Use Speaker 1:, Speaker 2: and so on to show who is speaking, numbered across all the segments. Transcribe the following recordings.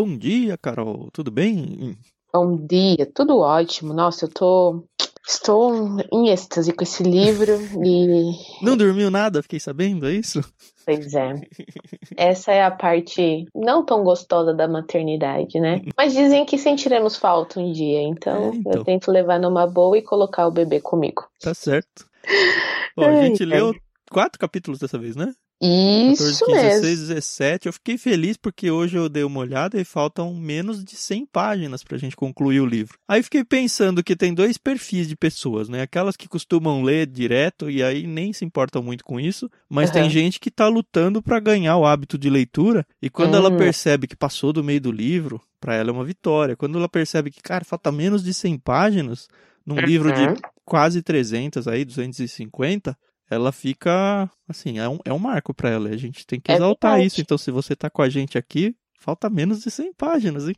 Speaker 1: Bom dia, Carol. Tudo bem?
Speaker 2: Bom dia, tudo ótimo. Nossa, eu tô. Estou em êxtase com esse livro e.
Speaker 1: Não dormiu nada, fiquei sabendo, é isso?
Speaker 2: Pois é. Essa é a parte não tão gostosa da maternidade, né? Mas dizem que sentiremos falta um dia, então, é, então. eu tento levar numa boa e colocar o bebê comigo.
Speaker 1: Tá certo. Bom, a gente leu quatro capítulos dessa vez, né?
Speaker 2: Isso 14, 15, mesmo. 16,
Speaker 1: 17. Eu fiquei feliz porque hoje eu dei uma olhada e faltam menos de 100 páginas pra gente concluir o livro. Aí fiquei pensando que tem dois perfis de pessoas, né? Aquelas que costumam ler direto e aí nem se importam muito com isso, mas uhum. tem gente que tá lutando para ganhar o hábito de leitura e quando uhum. ela hum. percebe que passou do meio do livro, para ela é uma vitória. Quando ela percebe que, cara, falta menos de 100 páginas num uhum. livro de quase 300 aí, 250, ela fica assim, é um, é um marco para ela. A gente tem que é exaltar verdade. isso. Então, se você tá com a gente aqui, falta menos de 100 páginas, hein?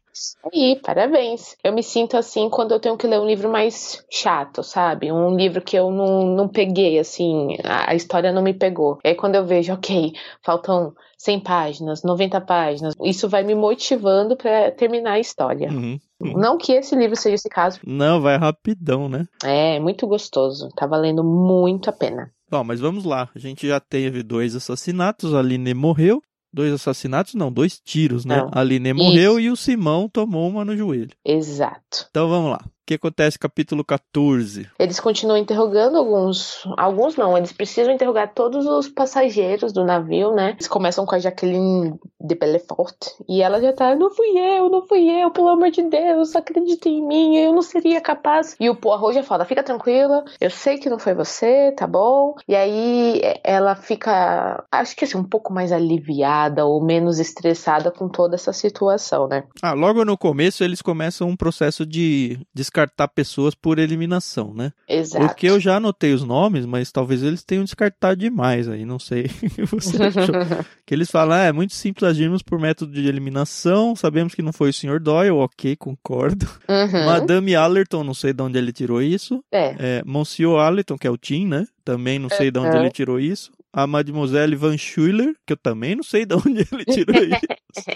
Speaker 2: Aí, parabéns. Eu me sinto assim quando eu tenho que ler um livro mais chato, sabe? Um livro que eu não, não peguei, assim, a, história não me pegou. Aí quando eu vejo, ok, faltam 100 páginas, 90 páginas, isso vai me motivando para terminar a história. Uhum. Uhum. Não que esse livro seja esse caso.
Speaker 1: Não, vai rapidão, né?
Speaker 2: É, muito gostoso. Tá valendo muito a pena.
Speaker 1: Bom, mas vamos lá. A gente já teve dois assassinatos, a Aline morreu. Dois assassinatos, não, dois tiros, né? Não. A Aline morreu e o Simão tomou uma no joelho.
Speaker 2: Exato.
Speaker 1: Então vamos lá que acontece capítulo 14?
Speaker 2: Eles continuam interrogando alguns, alguns não, eles precisam interrogar todos os passageiros do navio, né? Eles começam com a Jacqueline de Belfort e ela já tá, não fui eu, não fui eu, pelo amor de Deus, acredita em mim, eu não seria capaz. E o Poirot já fala, fica tranquila, eu sei que não foi você, tá bom? E aí ela fica, acho que assim, um pouco mais aliviada ou menos estressada com toda essa situação, né?
Speaker 1: Ah, logo no começo eles começam um processo de descartar pessoas por eliminação, né?
Speaker 2: Exato.
Speaker 1: Porque eu já anotei os nomes, mas talvez eles tenham descartado demais aí, não sei. Você achou? que eles falam, ah, é muito simples agirmos por método de eliminação, sabemos que não foi o Sr. Doyle, ok, concordo. Uhum. Madame Allerton, não sei de onde ele tirou isso.
Speaker 2: É.
Speaker 1: é Monsieur Allerton, que é o Tim, né? Também não sei de onde ele tirou isso. A Mademoiselle Van Schuller, que eu também não sei de onde ele tirou isso.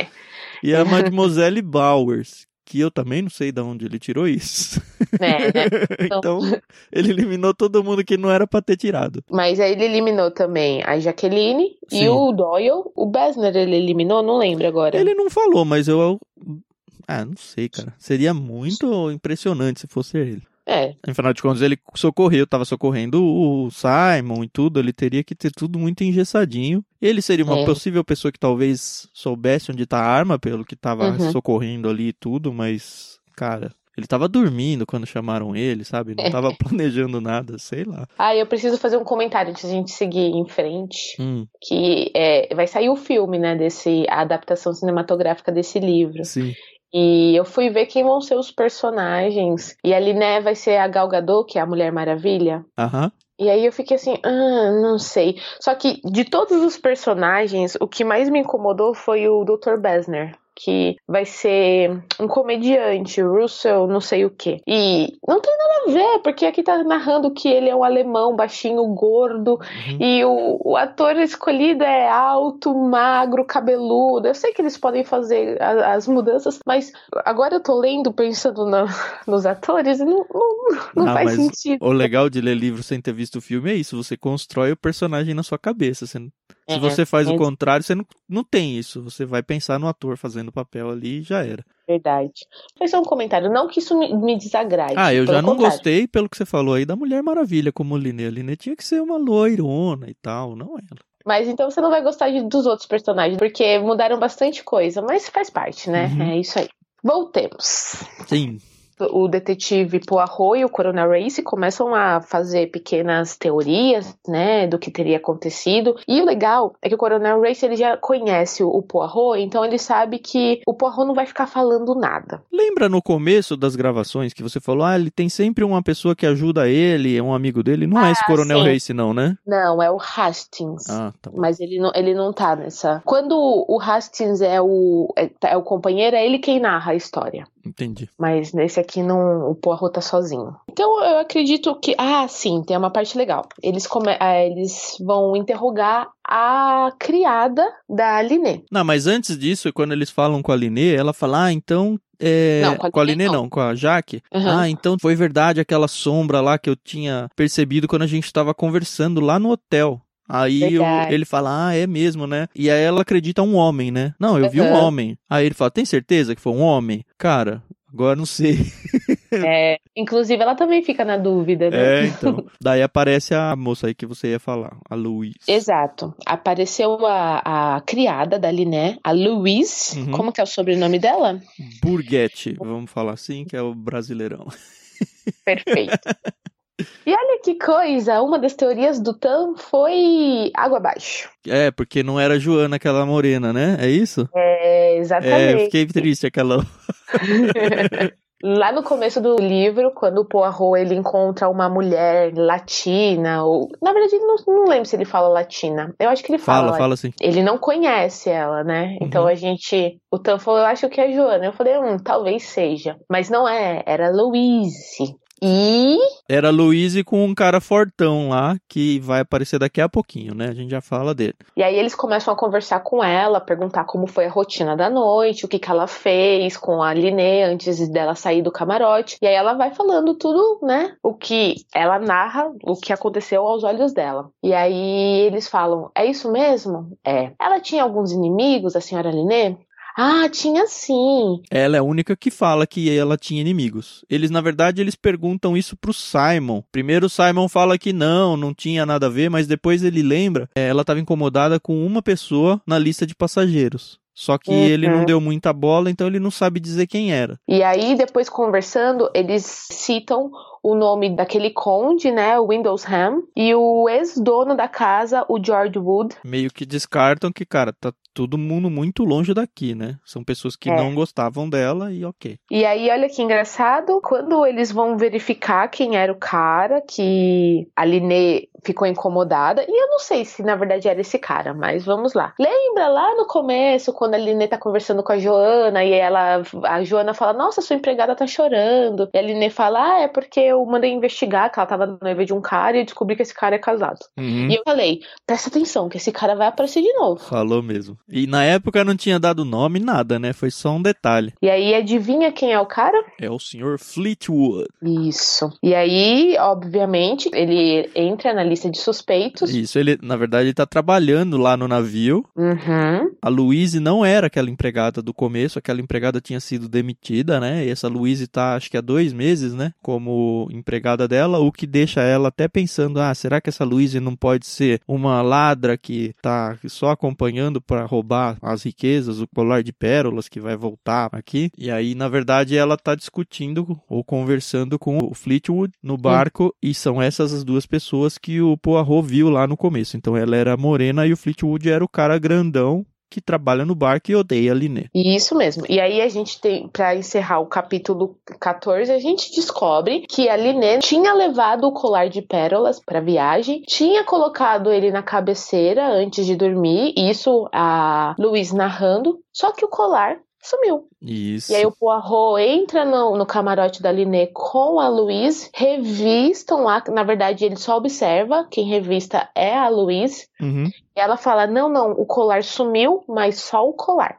Speaker 1: e a Mademoiselle Bowers, que eu também não sei de onde ele tirou isso.
Speaker 2: É, né?
Speaker 1: Então... então... ele eliminou todo mundo que não era para ter tirado.
Speaker 2: Mas aí ele eliminou também a Jaqueline Sim. e o Doyle. O Besner ele eliminou, não lembro agora.
Speaker 1: Ele não falou, mas eu. Ah, não sei, cara. Seria muito impressionante se fosse ele.
Speaker 2: É.
Speaker 1: Afinal de contas, ele socorreu, estava socorrendo o Simon e tudo, ele teria que ter tudo muito engessadinho. Ele seria uma é. possível pessoa que talvez soubesse onde está a arma, pelo que estava uhum. socorrendo ali e tudo, mas, cara, ele tava dormindo quando chamaram ele, sabe? Não tava planejando nada, sei lá.
Speaker 2: Ah, eu preciso fazer um comentário antes de a gente seguir em frente. Hum. Que é, vai sair o filme, né? Desse, a adaptação cinematográfica desse livro.
Speaker 1: Sim.
Speaker 2: E eu fui ver quem vão ser os personagens. E ali, né, vai ser a Gal Gadot, que é a Mulher Maravilha.
Speaker 1: Aham.
Speaker 2: E aí eu fiquei assim, ah, não sei. Só que de todos os personagens, o que mais me incomodou foi o Dr. Besner. Que vai ser um comediante, Russell, não sei o que. E não tem nada a ver, porque aqui tá narrando que ele é um alemão baixinho, gordo, uhum. e o, o, ator escolhido é alto, magro, cabeludo. Eu sei que eles podem fazer a, as mudanças, mas agora eu tô lendo, pensando na, nos atores, e não, não, não ah, faz sentido.
Speaker 1: O legal de ler livro sem ter visto o filme é isso, você constrói o personagem na sua cabeça. Você, é, se você faz é. o contrário, você não, não tem isso. Você vai pensar no ator fazendo o papel ali e já era.
Speaker 2: Verdade. Foi só um comentário. Não que isso me, me desagrade.
Speaker 1: Ah, eu já não contrário. gostei, pelo que você falou aí, da Mulher Maravilha como Liné. A Liné tinha que ser uma loirona e tal, não ela.
Speaker 2: Mas então você não vai gostar de, dos outros personagens, porque mudaram bastante coisa, mas faz parte, né? Uhum. É isso aí. Voltemos.
Speaker 1: Sim
Speaker 2: o detetive Poirot e o Coronel Race começam a fazer pequenas teorias, né, do que teria acontecido. E o legal é que o Coronel Race ele já conhece o Poirot, então ele sabe que o Poirot não vai ficar falando nada.
Speaker 1: Lembra no começo das gravações que você falou, ah, ele tem sempre uma pessoa que ajuda ele, é um amigo dele. Não ah, é esse ah, Coronel sim. Race não, né?
Speaker 2: Não, é o Hastings.
Speaker 1: Ah, tá bom.
Speaker 2: Mas ele não, ele não tá nessa. Quando o Hastings é o é, é o companheiro, é ele quem narra a história.
Speaker 1: Entendi.
Speaker 2: Mas nesse aqui não, o Poirot tá sozinho. Então eu acredito que. Ah, sim, tem uma parte legal. Eles, come... Ah, eles vão interrogar a criada da Liné.
Speaker 1: Não, mas antes disso, quando eles falam com a Liné, ela fala: Ah, então é, não, com a, com a Liné não. não. com a Jaque. Uhum. Ah, então foi verdade aquela sombra lá que eu tinha percebido quando a gente estava conversando lá no hotel. Aí ele fala, ah, é mesmo, né? E aí ela acredita um homem, né? Não, eu uhum. vi um homem. Aí ele fala, tem certeza que foi um homem? Cara, agora não sei.
Speaker 2: É, inclusive ela também fica na dúvida,
Speaker 1: né? É, então. Daí aparece a moça aí que você ia falar, a Louise.
Speaker 2: Exato. Apareceu a, a criada da Liné, a Louise. Uhum. Como que é o sobrenome dela?
Speaker 1: Burguete, vamos falar assim, que é o brasileirão.
Speaker 2: Perfeito. E olha que coisa, uma das teorias do Tan foi água abaixo.
Speaker 1: É, porque não era Joana aquela morena, né? É isso?
Speaker 2: É, exatamente. É,
Speaker 1: eu fiquei triste aquela.
Speaker 2: Lá no começo do livro, quando o Poirot ele encontra uma mulher latina, ou na verdade não, não lembro se ele fala latina. Eu acho que ele fala.
Speaker 1: Fala, fala sim.
Speaker 2: Ele não conhece ela, né? Então uhum. a gente, o Tan falou, eu acho que é Joana. Eu falei, hum, talvez seja, mas não é. Era Louise. E.
Speaker 1: Era Luiz com um cara fortão lá, que vai aparecer daqui a pouquinho, né? A gente já fala dele.
Speaker 2: E aí eles começam a conversar com ela, perguntar como foi a rotina da noite, o que, que ela fez com a Liné antes dela sair do camarote. E aí ela vai falando tudo, né? O que ela narra, o que aconteceu aos olhos dela. E aí eles falam: É isso mesmo? É. Ela tinha alguns inimigos, a senhora Liné? Ah, tinha sim.
Speaker 1: Ela é a única que fala que ela tinha inimigos. Eles, na verdade, eles perguntam isso pro Simon. Primeiro o Simon fala que não, não tinha nada a ver, mas depois ele lembra, é, ela estava incomodada com uma pessoa na lista de passageiros. Só que uhum. ele não deu muita bola, então ele não sabe dizer quem era.
Speaker 2: E aí, depois conversando, eles citam o nome daquele conde, né, o Windlesham, e o ex-dono da casa, o George Wood.
Speaker 1: Meio que descartam que, cara, tá todo mundo muito longe daqui, né? São pessoas que é. não gostavam dela e ok.
Speaker 2: E aí, olha que engraçado, quando eles vão verificar quem era o cara que a Liné ficou incomodada, e eu não sei se na verdade era esse cara, mas vamos lá. Lembra lá no começo, quando a Liné tá conversando com a Joana e ela, a Joana fala, nossa, sua empregada tá chorando. E a Liné fala, ah, é porque eu mandei investigar que ela tava noiva de um cara e descobri que esse cara é casado. Uhum. E eu falei, presta atenção, que esse cara vai aparecer de novo.
Speaker 1: Falou mesmo. E na época não tinha dado nome, nada, né? Foi só um detalhe.
Speaker 2: E aí, adivinha quem é o cara?
Speaker 1: É o senhor Fleetwood.
Speaker 2: Isso. E aí, obviamente, ele entra na lista de suspeitos.
Speaker 1: Isso, ele, na verdade, ele tá trabalhando lá no navio.
Speaker 2: Uhum.
Speaker 1: A Louise não era aquela empregada do começo, aquela empregada tinha sido demitida, né? E essa Louise tá, acho que há dois meses, né? Como empregada dela, o que deixa ela até pensando: ah, será que essa Louise não pode ser uma ladra que tá só acompanhando para roubar as riquezas, o colar de pérolas que vai voltar aqui. E aí, na verdade, ela tá discutindo ou conversando com o Fleetwood no barco e são essas as duas pessoas que o Poirot viu lá no começo. Então ela era morena e o Fleetwood era o cara grandão que trabalha no barco e odeia Liné.
Speaker 2: Isso mesmo. E aí a gente tem, para encerrar o capítulo 14, a gente descobre que a Liné tinha levado o colar de pérolas para viagem, tinha colocado ele na cabeceira antes de dormir, isso a Luiz narrando, só que o colar sumiu.
Speaker 1: Isso.
Speaker 2: E aí o Poirot entra no, no camarote da Liné com a Louise, revistam lá, na verdade ele só observa, quem revista é a Louise.
Speaker 1: Uhum.
Speaker 2: E ela fala: não, não, o colar sumiu, mas só o colar.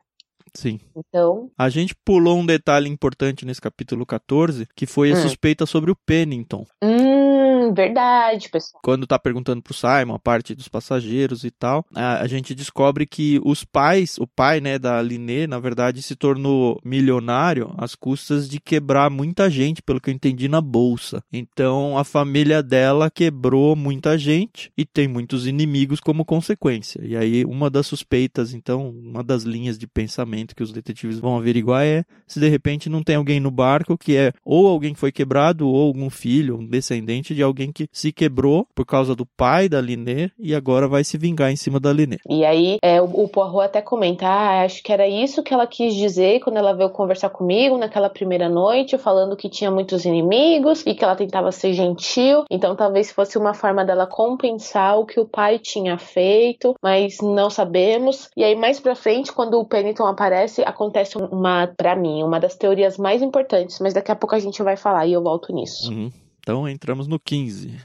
Speaker 1: Sim.
Speaker 2: Então,
Speaker 1: A gente pulou um detalhe importante nesse capítulo 14, que foi a
Speaker 2: Hum.
Speaker 1: suspeita sobre o Pennington.
Speaker 2: hum, verdade, pessoal.
Speaker 1: Quando tá perguntando pro Simon a parte dos passageiros e tal, a, a gente descobre que os pais, o pai, né, da Liné, na verdade, se tornou milionário às custas de quebrar muita gente, pelo que eu entendi na bolsa. Então, a família dela quebrou muita gente e tem muitos inimigos como consequência. E aí, uma das suspeitas, então, uma das linhas de pensamento que os detetives vão averiguar é se de repente não tem alguém no barco que é ou alguém que foi quebrado ou algum filho, um descendente de alguém que se quebrou por causa do pai da Liné e agora vai se vingar em cima da Liné.
Speaker 2: E aí, é, o, o Poirot até comenta: ah, acho que era isso que ela quis dizer quando ela veio conversar comigo naquela primeira noite, falando que tinha muitos inimigos e que ela tentava ser gentil. Então, talvez fosse uma forma dela compensar o que o pai tinha feito, mas não sabemos. E aí, mais pra frente, quando o Pennington aparece, acontece uma, pra mim, uma das teorias mais importantes, mas daqui a pouco a gente vai falar e eu volto nisso.
Speaker 1: Uhum. Então entramos no 15.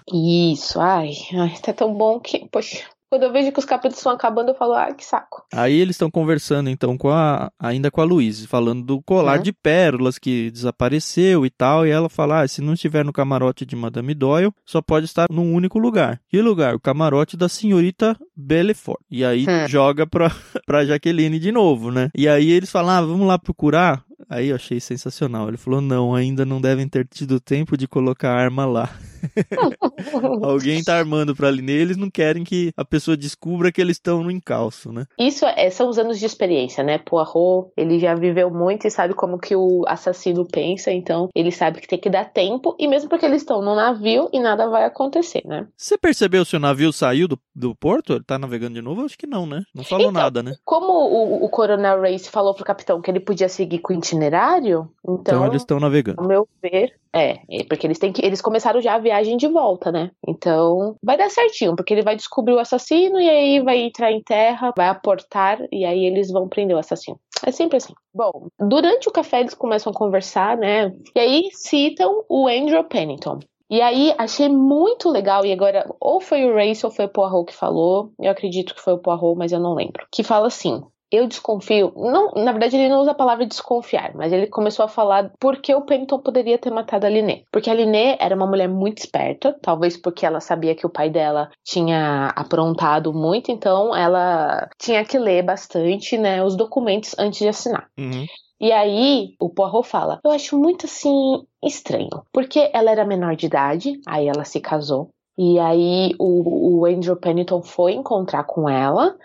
Speaker 2: Isso, ai, ai, tá tão bom que, poxa. Quando eu vejo que os capítulos estão acabando, eu falo, ai, que saco.
Speaker 1: Aí eles estão conversando então com a ainda com a Luísa, falando do colar
Speaker 2: Uhum.
Speaker 1: de pérolas que desapareceu e tal, e ela fala: ah, se não estiver no camarote de Madame Doyle, só pode estar num único lugar. Que lugar? O camarote da senhorita Belfort. E aí
Speaker 2: Hum.
Speaker 1: joga pra, pra Jaqueline de novo, né? E aí eles falam: ah, vamos lá procurar. Aí eu achei sensacional. Ele falou: não, ainda não devem ter tido tempo de colocar a arma lá. Alguém tá armando pra ali eles não querem que a pessoa descubra que eles estão no encalço, né?
Speaker 2: Isso é, são os anos de experiência, né? Poirot, ele já viveu muito e sabe como que o assassino pensa, então ele sabe que tem que dar tempo, e mesmo porque eles estão no navio e nada vai acontecer, né?
Speaker 1: Você percebeu se o navio saiu do, do porto? Ele tá navegando de novo? Acho que não, né? Não falou
Speaker 2: Então,
Speaker 1: nada, né?
Speaker 2: Como o, o Coronel Race falou pro capitão que ele podia seguir com o itinerário,
Speaker 1: Então,
Speaker 2: então,
Speaker 1: eles estão navegando.
Speaker 2: ao meu ver, é, é, porque eles têm que. Eles começaram já a viagem de volta, né? Então, vai dar certinho, porque ele vai descobrir o assassino e aí vai entrar em terra, vai aportar e aí eles vão prender o assassino. É sempre assim. Bom, durante o café eles começam a conversar, né? E aí citam o Andrew Pennington. E aí achei muito legal, e agora ou foi o Race ou foi o Poirot que falou, eu acredito que foi o Poirot, mas eu não lembro. Que fala assim: eu desconfio. Não, na verdade, ele não usa a palavra desconfiar, mas ele começou a falar porque o Pennington poderia ter matado a Liné. Porque a Liné era uma mulher muito esperta, talvez porque ela sabia que o pai dela tinha aprontado muito, então ela tinha que ler bastante, né, os documentos antes de assinar.
Speaker 1: Uhum.
Speaker 2: E aí o Poirot fala: Eu acho muito assim estranho, porque ela era menor de idade, aí ela se casou. E aí o, o Andrew Pennington foi encontrar com ela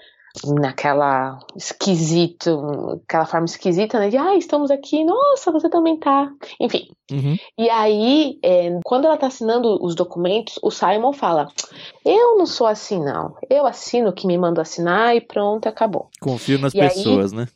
Speaker 2: naquela esquisito, aquela forma esquisita, né? De ah, estamos aqui, nossa, você também tá. Enfim.
Speaker 1: Uhum.
Speaker 2: E aí, é, quando ela tá assinando os documentos, o Simon fala: Eu não sou assim, não. Eu assino o que me mandam assinar e pronto, acabou.
Speaker 1: Confio nas
Speaker 2: E aí-
Speaker 1: pessoas, né?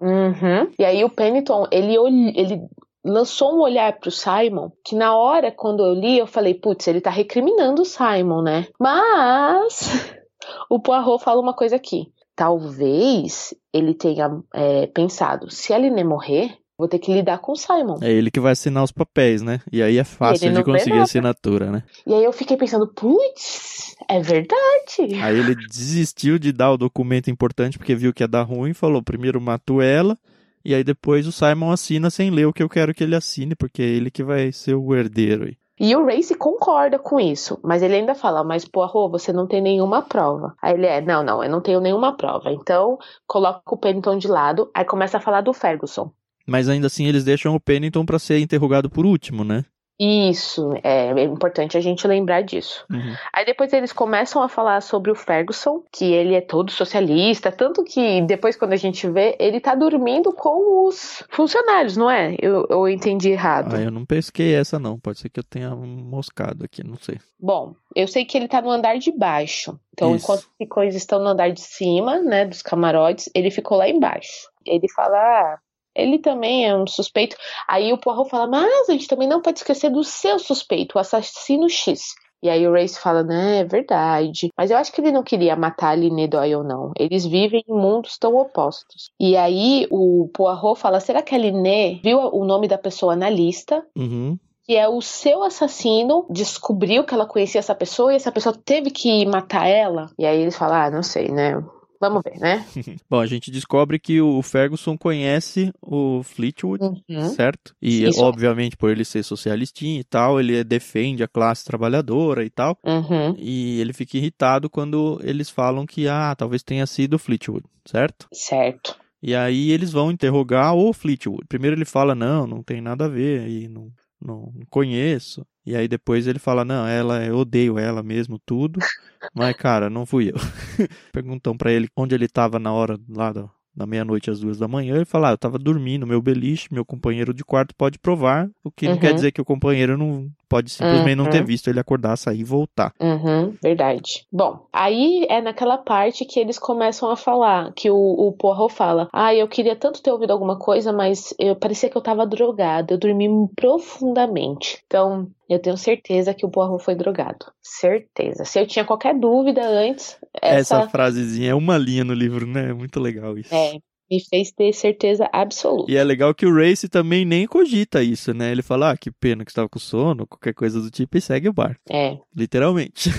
Speaker 2: Uhum. E aí o Pennington, ele, ele lançou um olhar pro Simon, que na hora, quando eu li, eu falei, putz, ele tá recriminando o Simon, né? Mas o Poirot fala uma coisa aqui. Talvez ele tenha é, pensado, se a Liné morrer, vou ter que lidar com o Simon.
Speaker 1: É ele que vai assinar os papéis, né? E aí é fácil de conseguir
Speaker 2: nada.
Speaker 1: assinatura, né?
Speaker 2: E aí eu fiquei pensando, putz, é verdade.
Speaker 1: Aí ele desistiu de dar o documento importante porque viu que ia dar ruim, falou: primeiro mato ela, e aí depois o Simon assina sem ler o que eu quero que ele assine, porque é ele que vai ser o herdeiro aí.
Speaker 2: E o Race concorda com isso, mas ele ainda fala, mas Poirot, você não tem nenhuma prova. Aí ele é, não, não, eu não tenho nenhuma prova. Então, coloca o Pennington de lado, aí começa a falar do Ferguson.
Speaker 1: Mas ainda assim eles deixam o Pennington pra ser interrogado por último, né?
Speaker 2: Isso, é, é importante a gente lembrar disso.
Speaker 1: Uhum.
Speaker 2: Aí depois eles começam a falar sobre o Ferguson, que ele é todo socialista, tanto que depois quando a gente vê, ele tá dormindo com os funcionários, não é? Eu, eu entendi errado.
Speaker 1: Ah, eu não pesquei essa não, pode ser que eu tenha moscado aqui, não sei.
Speaker 2: Bom, eu sei que ele tá no andar de baixo. Então,
Speaker 1: Isso.
Speaker 2: enquanto os coisas estão no andar de cima, né, dos camarotes, ele ficou lá embaixo. Ele fala, ah, ele também é um suspeito. Aí o Poirot fala, mas a gente também não pode esquecer do seu suspeito, o assassino X. E aí o Race fala, né, é verdade. Mas eu acho que ele não queria matar a Liné Doyle, não. Eles vivem em mundos tão opostos. E aí o Poirot fala, será que a Liné viu o nome da pessoa na lista?
Speaker 1: Uhum.
Speaker 2: que é o seu assassino descobriu que ela conhecia essa pessoa e essa pessoa teve que matar ela. E aí eles falam, ah, não sei, né? Vamos ver, né?
Speaker 1: Bom, a gente descobre que o Ferguson conhece o Fleetwood,
Speaker 2: Uhum.
Speaker 1: certo? E,
Speaker 2: Isso.
Speaker 1: obviamente, por ele ser socialistinho e tal, ele defende a classe trabalhadora e tal.
Speaker 2: Uhum.
Speaker 1: E ele fica irritado quando eles falam que, ah, talvez tenha sido o Fleetwood, certo?
Speaker 2: Certo.
Speaker 1: E aí eles vão interrogar o Fleetwood. Primeiro ele fala, não, não tem nada a ver, e não, não conheço. E aí depois ele fala, não, ela, eu odeio ela mesmo, tudo. Mas, cara, não fui eu. Perguntam pra ele onde ele tava na hora lá da, da meia-noite às duas da manhã. Ele fala, ah, eu tava dormindo, meu beliche, meu companheiro de quarto pode provar. O que não
Speaker 2: Uhum.
Speaker 1: quer dizer que o companheiro não pode simplesmente não ter
Speaker 2: Uhum.
Speaker 1: visto ele acordar, sair e voltar.
Speaker 2: Uhum, verdade. Bom, aí é naquela parte que eles começam a falar, que o, o Poirot fala, ah, eu queria tanto ter ouvido alguma coisa, mas eu parecia que eu tava drogado, eu dormi profundamente. Então, eu tenho certeza que o Poirot foi drogado. Certeza. Se eu tinha qualquer dúvida antes,
Speaker 1: Essa,
Speaker 2: essa,
Speaker 1: frasezinha é uma linha no livro, né? É muito legal isso.
Speaker 2: é, me fez ter certeza absoluta.
Speaker 1: E é legal que o Race também nem cogita isso, né? Ele fala, ah, que pena que estava com sono, qualquer coisa do tipo, e segue o bar.
Speaker 2: É,
Speaker 1: Literalmente.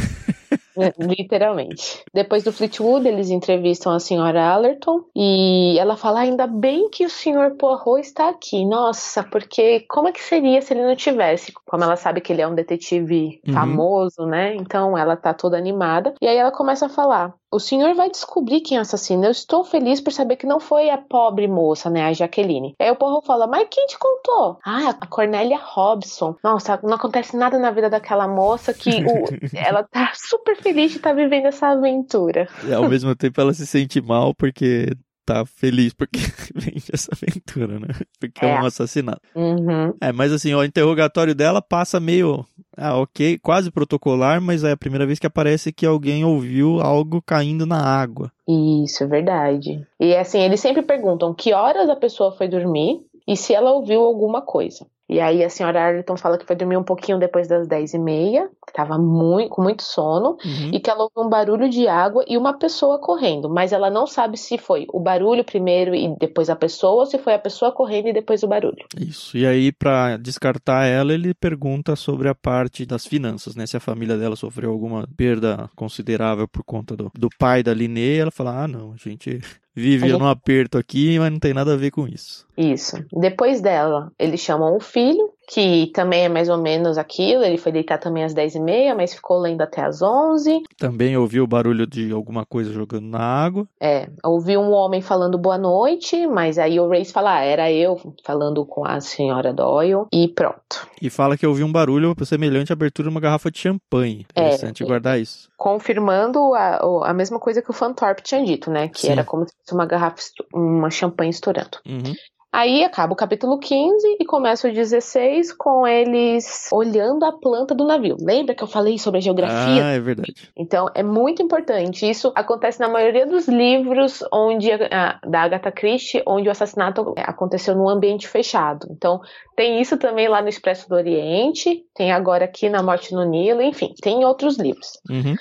Speaker 2: Literalmente. Depois do Fleetwood, eles entrevistam a senhora Allerton e ela fala: ainda bem que o senhor Poirot está aqui. Nossa, porque como é que seria se ele não tivesse? Como ela sabe que ele é um detetive
Speaker 1: Uhum.
Speaker 2: famoso, né? Então ela tá toda animada. E aí ela começa a falar: o senhor vai descobrir quem é o assassino. Eu estou feliz por saber que não foi a pobre moça, né? A Jaqueline. Aí o Poirot fala: mas quem te contou? Ah, a Cornélia Robson. Nossa, não acontece nada na vida daquela moça que o- ela tá super feliz de estar vivendo essa aventura.
Speaker 1: E ao mesmo tempo ela se sente mal porque tá feliz porque vende essa aventura, né? Porque é,
Speaker 2: É.
Speaker 1: um assassinato.
Speaker 2: Uhum.
Speaker 1: É, mas assim, o interrogatório dela passa meio. Ah, ok, quase protocolar, mas é a primeira vez que aparece que alguém ouviu algo caindo na água.
Speaker 2: Isso, é verdade. E assim, eles sempre perguntam que horas a pessoa foi dormir e se ela ouviu alguma coisa. E aí a senhora Arlington fala que foi dormir um pouquinho depois das 10 e meia, que tava muito, com muito sono,
Speaker 1: Uhum.
Speaker 2: e que ela ouviu um barulho de água e uma pessoa correndo, mas ela não sabe se foi o barulho primeiro e depois a pessoa, ou se foi a pessoa correndo e depois o barulho.
Speaker 1: Isso. E aí, pra descartar ela, ele pergunta sobre a parte das finanças, né? Se a família dela sofreu alguma perda considerável por conta do, do pai da Linê. Ela fala: ah, não, a gente vive
Speaker 2: gente-
Speaker 1: num aperto aqui, mas não tem nada a ver com isso.
Speaker 2: Isso. Depois dela, eles chamam o filho, que também é mais ou menos aquilo. Ele foi deitar também às 10 e meia, mas ficou lendo até às 11.
Speaker 1: Também ouviu o barulho de alguma coisa jogando na água.
Speaker 2: É, ouvi um homem falando boa noite, mas aí o Race fala, ah, era eu falando com a senhora Doyle e pronto.
Speaker 1: E fala que ouviu um barulho semelhante à abertura de uma garrafa de champanhe.
Speaker 2: É.
Speaker 1: Interessante guardar isso.
Speaker 2: Confirmando a, a mesma coisa que o Fantorp tinha dito, né? Que
Speaker 1: Sim.
Speaker 2: era como se fosse uma garrafa, uma champanhe estourando.
Speaker 1: Uhum.
Speaker 2: Aí acaba o capítulo 15 e começa o 16 com eles olhando a planta do navio. Lembra que eu falei sobre a geografia
Speaker 1: Ah, é verdade.
Speaker 2: Então, é muito importante. Isso acontece na maioria dos livros onde a- da Agatha Christie, onde o assassinato aconteceu num ambiente fechado. Então, tem isso também lá no Expresso do Oriente, tem agora aqui na Morte no Nilo, enfim, tem em outros livros.
Speaker 1: Uhum.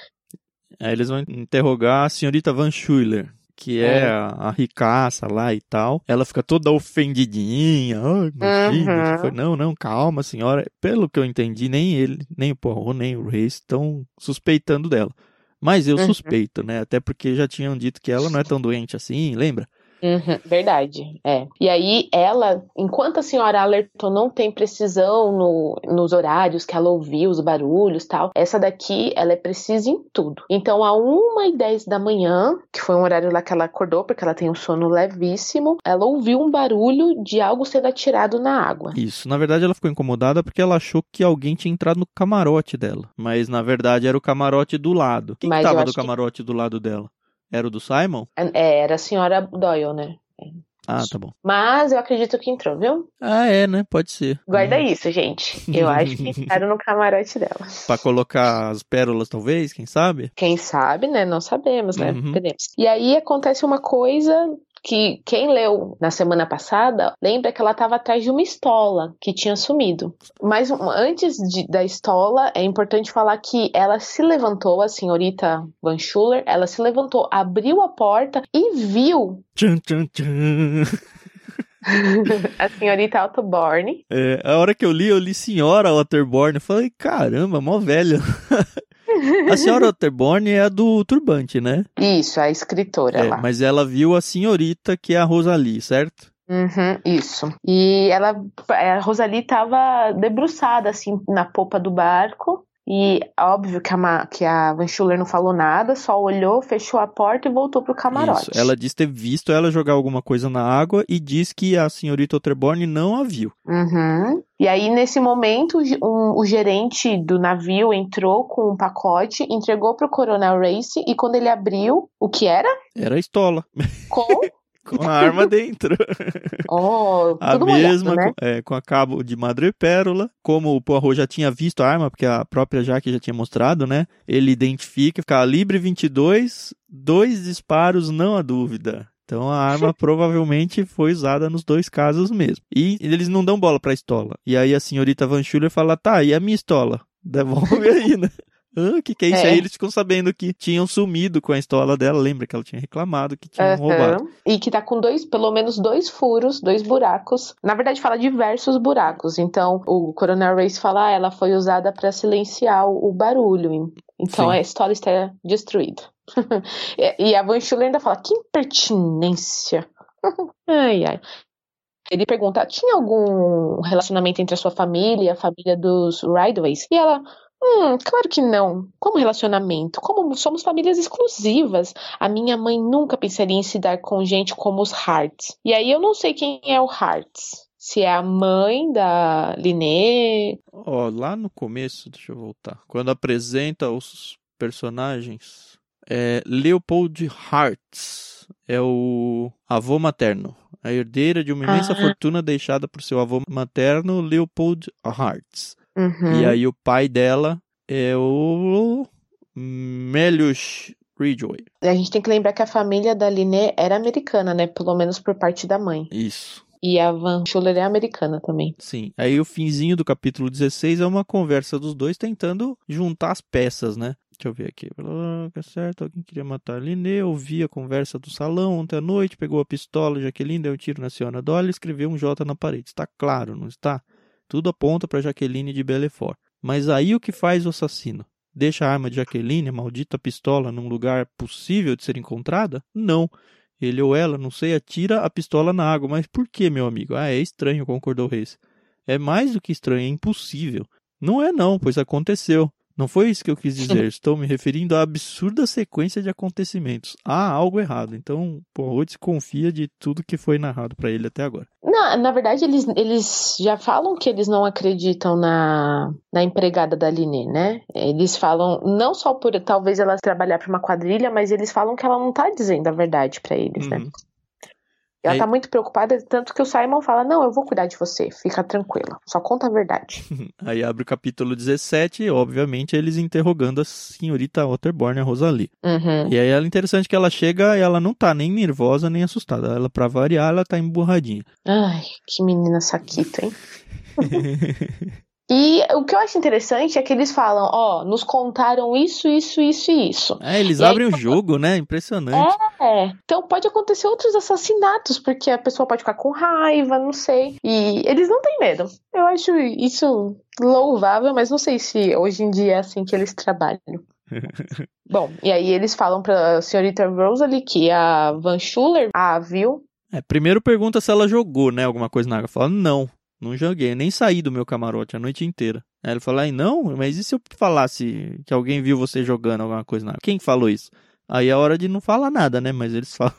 Speaker 1: Aí eles vão interrogar a senhorita Van Schuller, que é,
Speaker 2: É.
Speaker 1: a, a ricaça lá e tal. Ela fica toda ofendidinha. Imagina.
Speaker 2: Uhum.
Speaker 1: foi- Não, não, calma, senhora. Pelo que eu entendi, nem ele, nem o Poirot, nem o Reis estão suspeitando dela. Mas eu
Speaker 2: Uhum.
Speaker 1: suspeito, né? Até porque já tinham dito que ela não é tão doente assim, lembra?
Speaker 2: Uhum, verdade, é. E aí, ela, enquanto a senhora Allerton não tem precisão no, nos horários que ela ouviu, os barulhos tal, essa daqui, ela é precisa em tudo. Então, a 1 e 10 da manhã, que foi um horário lá que ela acordou, porque ela tem um sono levíssimo, ela ouviu um barulho de algo sendo atirado na água.
Speaker 1: Isso. Na verdade, ela ficou incomodada porque ela achou que alguém tinha entrado no camarote dela. Mas na verdade era o camarote do lado. Quem que
Speaker 2: Mas eu
Speaker 1: tava
Speaker 2: acho
Speaker 1: do
Speaker 2: que-
Speaker 1: camarote do lado dela? Era o do Simon?
Speaker 2: É, era a senhora Doyle, né?
Speaker 1: Ah, tá bom.
Speaker 2: Mas eu acredito que entrou, viu?
Speaker 1: Ah, é, né? Pode ser.
Speaker 2: Guarda
Speaker 1: Hum.
Speaker 2: isso, gente. Eu acho que entraram no camarote dela.
Speaker 1: Pra colocar as pérolas, talvez, quem sabe?
Speaker 2: Quem sabe, né? Não sabemos, né?
Speaker 1: Uhum.
Speaker 2: E aí acontece uma coisa que quem leu na semana passada lembra que ela estava atrás de uma estola que tinha sumido. Mas antes de, da estola, é importante falar que ela se levantou, a senhorita Van Schuller, ela se levantou, abriu a porta e viu. A senhorita Ottoborn.
Speaker 1: É, a hora que eu li, eu li senhora Otterborn. Eu falei, caramba, mó velha. A senhora Otterborn é a do turbante, né?
Speaker 2: Isso, a escritora
Speaker 1: É,
Speaker 2: lá.
Speaker 1: mas ela viu a senhorita, que é a Rosalie, certo?
Speaker 2: Uhum, isso. E ela, a Rosalie estava debruçada assim na popa do barco. E óbvio que a, que a Van Schuller não falou nada, só olhou, fechou a porta e voltou pro camarote.
Speaker 1: Isso. Ela diz ter visto ela jogar alguma coisa na água e diz que a senhorita Otterborn não a viu.
Speaker 2: Uhum. E aí, nesse momento, um- o gerente do navio entrou com um pacote, entregou pro Coronel Race, e quando ele abriu, o que era?
Speaker 1: Era a estola,
Speaker 2: Com.
Speaker 1: com a arma dentro.
Speaker 2: Oh,
Speaker 1: A
Speaker 2: tudo molhado,
Speaker 1: mesma,
Speaker 2: né?
Speaker 1: com, é, com a cabo de madrepérola. Como o Poirot já tinha visto a arma, porque a própria Jaque já tinha mostrado, né? Ele identifica calibre 22, dois disparos, não há dúvida. Então a arma provavelmente foi usada nos dois casos mesmo. E eles não dão bola pra estola. E aí a senhorita Van Schuller fala, tá, e a minha estola? Devolve aí, né? O que, que é isso
Speaker 2: É.
Speaker 1: aí? Eles ficam sabendo que tinham sumido com a estola dela. Lembra que ela tinha reclamado que tinham
Speaker 2: Aham.
Speaker 1: roubado.
Speaker 2: E que tá com dois, pelo menos dois furos, dois buracos. Na verdade, fala diversos buracos. Então, o Coronel Race fala, ah, ela foi usada para silenciar o barulho. Então,
Speaker 1: Sim.
Speaker 2: a história está destruída. e e a Van Schuller ainda fala, que impertinência. ai, ai. Ele pergunta, tinha algum relacionamento entre a sua família e a família dos Rideways? E ela, hum, claro que não. Como relacionamento? Como somos famílias exclusivas. A minha mãe nunca pensaria em se dar com gente como os Harts. E aí eu não sei quem é o Harts. Se é a mãe da Liné.
Speaker 1: Ó, lá no começo, deixa eu voltar. Quando apresenta os personagens, é Leopold Hartz é o avô materno, a herdeira de uma imensa
Speaker 2: Ah.
Speaker 1: fortuna deixada por seu avô materno, Leopold Hartz.
Speaker 2: Uhum.
Speaker 1: E aí o pai dela é o Melius Ridgway.
Speaker 2: A gente tem que lembrar que a família da Liné era americana, né? Pelo menos por parte da mãe.
Speaker 1: Isso.
Speaker 2: E a Van Schuller é americana também.
Speaker 1: Sim. Aí o finzinho do capítulo 16 é uma conversa dos dois tentando juntar as peças, né? Deixa eu ver aqui. Tá certo, alguém queria matar a Linê, ouvi a conversa do salão ontem à noite, pegou a pistola, Jaqueline deu um tiro na senhora Dolly e escreveu um J na parede. Está claro, não está? Tudo aponta para Jaqueline de Belfort. Mas aí o que faz o assassino? Deixa a arma de Jaqueline, a maldita pistola, num lugar possível de ser encontrada? Não. Ele ou ela, não sei, atira a pistola na água. Mas por que, meu amigo? Ah, é estranho, concordou Reis. É mais do que estranho, é impossível. Não é não, pois aconteceu. Não foi isso que eu quis dizer. Estou me referindo à absurda sequência de acontecimentos. Há algo errado. Então, Poirot desconfia de tudo que foi narrado para ele até agora.
Speaker 2: Na, na verdade, eles, eles já falam que eles não acreditam na, na empregada da Liné, né? Eles falam, não só por talvez ela trabalhar para uma quadrilha, mas eles falam que ela não tá dizendo a verdade para eles, né? Ela
Speaker 1: Aí-
Speaker 2: tá muito preocupada, tanto que o Simon fala: Não, eu vou cuidar de você, fica tranquila, só conta a verdade.
Speaker 1: Aí abre o capítulo 17 e, obviamente, eles interrogando a senhorita Otterborn, a Rosalie.
Speaker 2: Uhum.
Speaker 1: E aí é interessante que ela chega e ela não tá nem nervosa nem assustada. Ela, pra variar, ela tá emburradinha.
Speaker 2: Ai, que menina saquita, hein? E o que eu acho interessante é que eles falam: Ó, nos contaram isso, isso, isso e isso.
Speaker 1: É, eles
Speaker 2: E aí,
Speaker 1: abrem o jogo, né? Impressionante.
Speaker 2: É, então pode acontecer outros assassinatos, porque a pessoa pode ficar com raiva, não sei. E eles não têm medo. Eu acho isso louvável, mas não sei se hoje em dia é assim que eles trabalham. Bom, e aí eles falam pra senhorita Rosalie que a Van Schuller a viu.
Speaker 1: É, primeiro pergunta se ela jogou, né? Alguma coisa na água. Fala, não, não joguei, nem saí do meu camarote a noite inteira. Aí ele fala, ai, não, mas e se eu falasse que alguém viu você jogando alguma coisa na água? Quem falou isso? Aí é hora de não falar nada, né? Mas eles falam,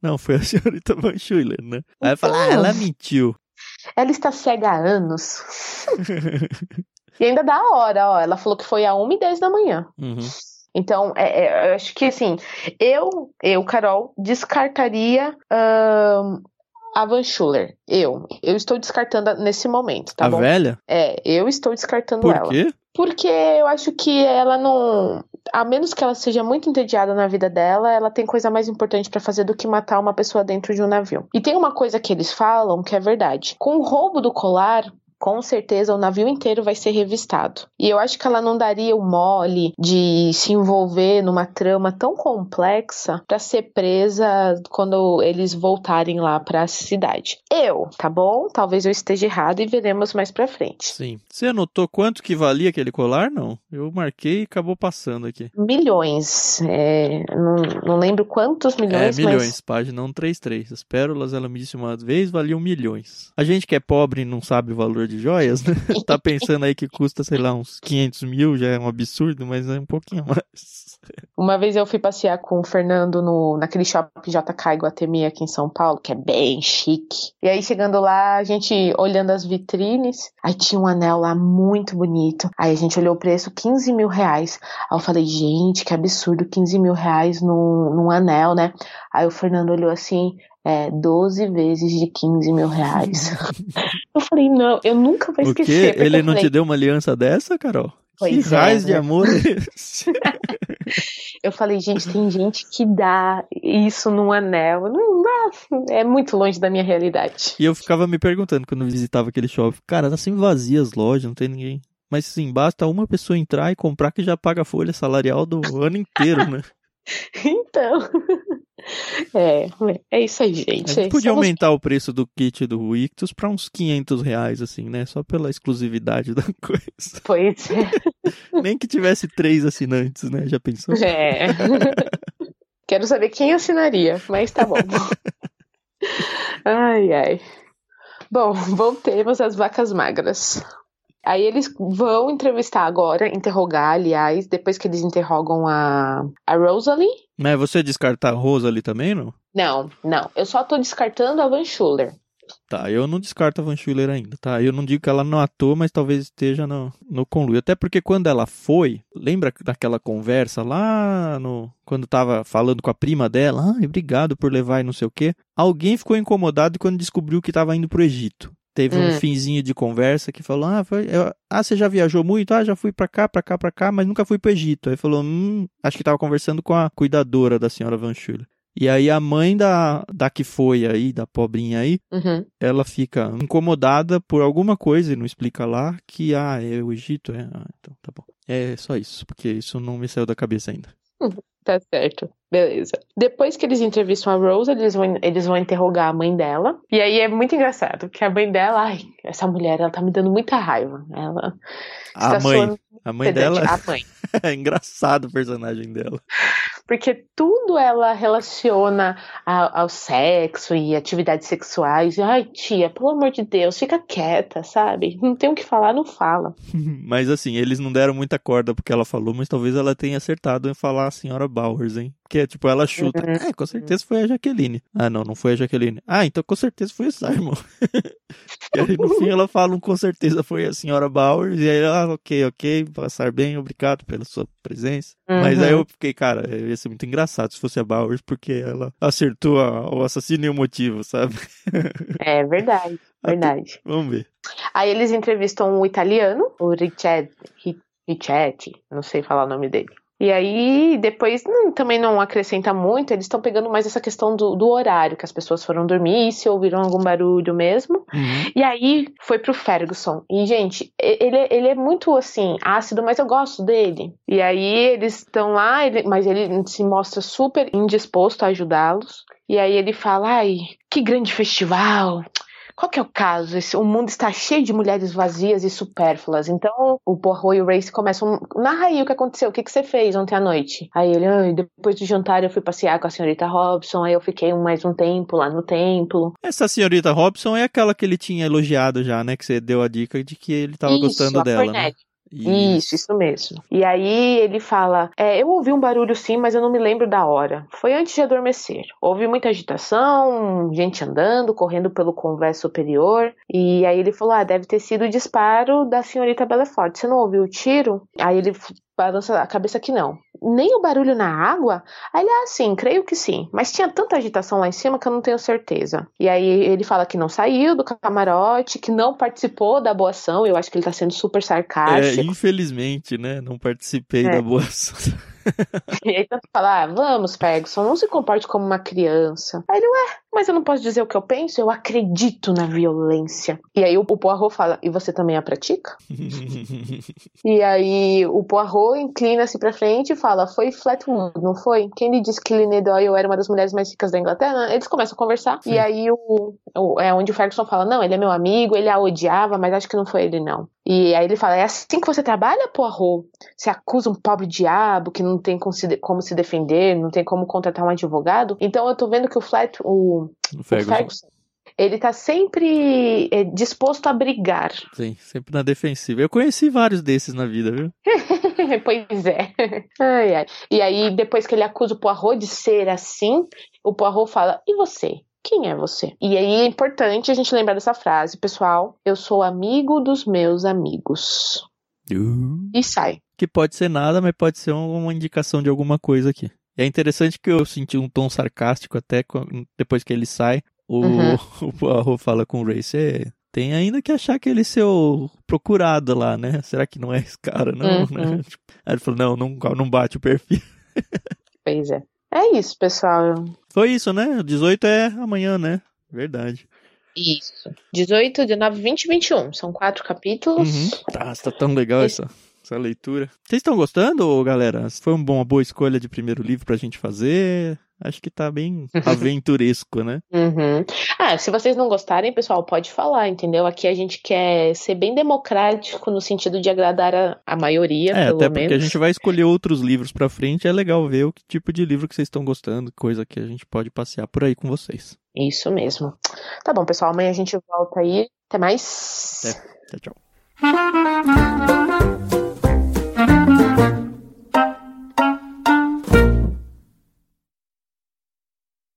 Speaker 1: não, foi a senhorita Van Schuller, né? Aí fala, ah, ela mentiu.
Speaker 2: Ela está cega há anos. e ainda dá a hora, ó. Ela falou que foi a 1h10 da manhã.
Speaker 1: Uhum.
Speaker 2: Então, é, é, eu acho que assim, eu, eu, Carol, descartaria ahn, a Van Schuller. Eu. Eu estou descartando nesse momento, tá
Speaker 1: a
Speaker 2: bom?
Speaker 1: velha?
Speaker 2: É, eu estou descartando
Speaker 1: Por
Speaker 2: ela.
Speaker 1: quê?
Speaker 2: Porque eu acho que ela não. A menos que ela seja muito entediada na vida dela, ela tem coisa mais importante pra fazer do que matar uma pessoa dentro de um navio. E tem uma coisa que eles falam que é verdade. Com o roubo do colar, com certeza o navio inteiro vai ser revistado. E eu acho que ela não daria o mole de se envolver numa trama tão complexa para ser presa quando eles voltarem lá para a cidade. Eu, tá bom? Talvez eu esteja errado e veremos mais para frente.
Speaker 1: Sim. Você anotou quanto que valia aquele colar? Não. Eu marquei e acabou passando aqui.
Speaker 2: Milhões. É, não, não lembro quantos milhões,
Speaker 1: é, milhões,
Speaker 2: mas
Speaker 1: página 133. As pérolas, ela me disse uma vez, valiam milhões. A gente que é pobre e não sabe o valor de joias, né? tá pensando aí que custa, sei lá, uns 500 mil, já é um absurdo, mas é um pouquinho mais.
Speaker 2: Uma vez eu fui passear com o Fernando no, naquele shopping JK Iguatemi aqui em São Paulo, que é bem chique. E aí chegando lá, a gente olhando as vitrines, aí tinha um anel lá muito bonito. Aí a gente olhou o preço, 15 mil reais. Aí eu falei, gente, que absurdo, 15 mil reais num, num anel, né? Aí o Fernando olhou assim, é, 12 vezes de 15 mil reais. eu falei, não, eu nunca vou
Speaker 1: O
Speaker 2: esquecer.
Speaker 1: quê? Ele não
Speaker 2: falei,
Speaker 1: te deu uma aliança dessa, Carol?
Speaker 2: Pois
Speaker 1: que
Speaker 2: é,
Speaker 1: de
Speaker 2: né?
Speaker 1: amor?
Speaker 2: Eu falei, gente, tem gente que dá isso num anel. Não dá, é muito longe da minha realidade.
Speaker 1: E eu ficava me perguntando quando eu visitava aquele shopping, cara, tá sempre vazia as lojas, não tem ninguém. Mas sim, basta uma pessoa entrar e comprar que já paga a folha salarial do ano inteiro, né?
Speaker 2: Então. É, é isso aí,
Speaker 1: A
Speaker 2: gente.
Speaker 1: gente podia
Speaker 2: Somos-
Speaker 1: aumentar o preço do kit do Ictus pra uns 500 reais, assim, né? Só pela exclusividade da coisa.
Speaker 2: Pois é.
Speaker 1: Nem que tivesse três assinantes, né? Já pensou?
Speaker 2: É. Quero saber quem assinaria, mas tá bom. Ai, ai. Bom, voltemos às vacas magras. Aí eles vão entrevistar agora, interrogar, aliás, depois que eles interrogam a, a Rosalie.
Speaker 1: Mas você descartar a Rosa ali também, não?
Speaker 2: Não, não. Eu só tô descartando a Van Schuller.
Speaker 1: Tá, eu não descarto a Van Schuller ainda, tá? Eu não digo que ela não atua, mas talvez esteja no, no conluio. Até porque quando ela foi, lembra daquela conversa lá no. Quando tava falando com a prima dela, ah, obrigado por levar e não sei o quê. Alguém ficou incomodado quando descobriu que tava indo pro Egito. Teve um
Speaker 2: Hum.
Speaker 1: finzinho de conversa que falou: ah, foi- eu- ah, você já viajou muito? Ah, já fui pra cá, pra cá, pra cá, mas nunca fui pro Egito. Aí falou: hum, acho que tava conversando com a cuidadora da senhora Van Schuller. E aí a mãe da, da que foi aí, da pobrinha aí,
Speaker 2: Uhum.
Speaker 1: ela fica incomodada por alguma coisa e não explica lá que, ah, é o Egito, é, ah, então tá bom. É só isso, porque isso não me saiu da cabeça ainda.
Speaker 2: Tá certo. Beleza. Depois que eles entrevistam a Rose, eles vão, eles vão interrogar a mãe dela. E aí é muito engraçado, porque a mãe dela, ai, essa mulher, ela tá me dando muita raiva. Ela
Speaker 1: A mãe,
Speaker 2: soando
Speaker 1: a mãe dela,
Speaker 2: A mãe.
Speaker 1: é engraçado o personagem dela.
Speaker 2: Porque tudo ela relaciona a- ao sexo e atividades sexuais. E, Ai, tia, pelo amor de Deus, fica quieta, sabe? Não tem o que falar, não fala.
Speaker 1: Mas assim, eles não deram muita corda porque ela falou, mas talvez ela tenha acertado em falar a senhora Bowers, hein? Porque, tipo, ela chuta.
Speaker 2: Uhum.
Speaker 1: É, com certeza foi a Jaqueline. Ah, não, não foi a Jaqueline. Ah, então com certeza foi o Simon. e aí, no fim, ela fala um com certeza foi a senhora Bowers. E aí, ela, ah, ok, ok, passar bem, obrigado pela sua presença. Mas aí
Speaker 2: Uhum.
Speaker 1: eu fiquei, cara, ia ser muito engraçado se fosse a Bowers, porque ela acertou a- o assassino e o motivo, sabe?
Speaker 2: É verdade, verdade.
Speaker 1: Vamos ver.
Speaker 2: Aí eles entrevistam o italiano, o Richard, Ri- Richetti, não sei falar o nome dele. E aí, depois, hum, também não acrescenta muito, eles estão pegando mais essa questão do, do horário, que as pessoas foram dormir, se ouviram algum barulho mesmo.
Speaker 1: Uhum.
Speaker 2: E aí, foi pro Ferguson. E, gente, ele, ele é muito, assim, ácido, mas eu gosto dele. E aí, eles estão lá, ele- mas ele se mostra super indisposto a ajudá-los. E aí, ele fala, ai, que grande festival, qual que é o caso? Esse- o mundo está cheio de mulheres vazias e supérfluas. Então, o Poirot e o Race começam. Narra aí o que aconteceu, o que, que você fez ontem à noite? Aí ele, "Ai, depois do jantar eu fui passear com a senhorita Robson, aí eu fiquei mais um tempo lá no templo.
Speaker 1: Essa senhorita Robson é aquela que ele tinha elogiado já, né? Que você deu a dica de que ele tava
Speaker 2: Isso,
Speaker 1: gostando dela, né?
Speaker 2: Isso, isso mesmo. E aí ele fala: é, Eu ouvi um barulho sim, mas eu não me lembro da hora. Foi antes de adormecer. Houve muita agitação, gente andando, correndo pelo convés superior. E aí ele falou: Ah, deve ter sido o disparo da senhorita Belefort. Você não ouviu o tiro? Aí ele balança a cabeça que não. Nem o barulho na água? Aí ele, ah, sim, creio que sim. Mas tinha tanta agitação lá em cima que eu não tenho certeza. E aí ele fala que não saiu do camarote, que não participou da boa ação. Eu acho que ele tá sendo super sarcástico.
Speaker 1: É, infelizmente, né? Não participei é. da boa ação.
Speaker 2: e aí tanto fala, ah, vamos, Ferguson, não se comporte como uma criança. Aí ele, ué, mas eu não posso dizer o que eu penso, eu acredito na violência. E aí o, o Poirot fala, e você também a pratica? e aí o Poirot inclina-se pra frente e fala, foi Flatwood, não foi? Quem lhe disse que Lynette Doyle era uma das mulheres mais ricas da Inglaterra? Eles começam a conversar, Sim. e aí o, o, é onde o Ferguson fala, não, ele é meu amigo, ele a odiava, mas acho que não foi ele não. E aí ele fala, é assim que você trabalha, Poirot? Você acusa um pobre diabo que não tem como se, defender, não tem como contratar um advogado? Então eu tô vendo que o Flat, o o Ferguson. O Ferguson ele tá sempre é, disposto a brigar.
Speaker 1: Sim, sempre na defensiva. Eu conheci vários desses na vida, viu?
Speaker 2: pois é. Ai, ai. E aí, depois que ele acusa o Poirot de ser assim, o Poirot fala: E você? Quem é você? E aí é importante a gente lembrar dessa frase, pessoal. Eu sou amigo dos meus amigos. Uh, e sai.
Speaker 1: Que pode ser nada, mas pode ser uma indicação de alguma coisa aqui. É interessante que eu senti um tom sarcástico até depois que ele sai. O, uhum. o Poirot fala com o Ray, você tem ainda que achar que ele é seu procurado lá, né? Será que não é esse cara, não? Uhum. Né? Aí ele falou, não, não, não bate o perfil.
Speaker 2: Pois é. É isso, pessoal.
Speaker 1: Foi isso, né? 18 é amanhã, né? Verdade.
Speaker 2: Isso. 18, 19, 20 e 21. São quatro capítulos.
Speaker 1: Uhum. Tá, tá tão legal essa essa leitura. Vocês estão gostando, galera? Foi uma boa escolha de primeiro livro pra gente fazer? Acho que tá bem aventuresco, né?
Speaker 2: Uhum. Ah, se vocês não gostarem, pessoal, pode falar, entendeu? Aqui a gente quer ser bem democrático no sentido de agradar a, a maioria,
Speaker 1: é,
Speaker 2: pelo
Speaker 1: até
Speaker 2: menos.
Speaker 1: porque a gente vai escolher outros livros pra frente, é legal ver o que tipo de livro que vocês estão gostando, coisa que a gente pode passear por aí com vocês.
Speaker 2: Isso mesmo. Tá bom, pessoal, amanhã a gente volta aí. Até mais.
Speaker 1: Até. Tchau, tchau.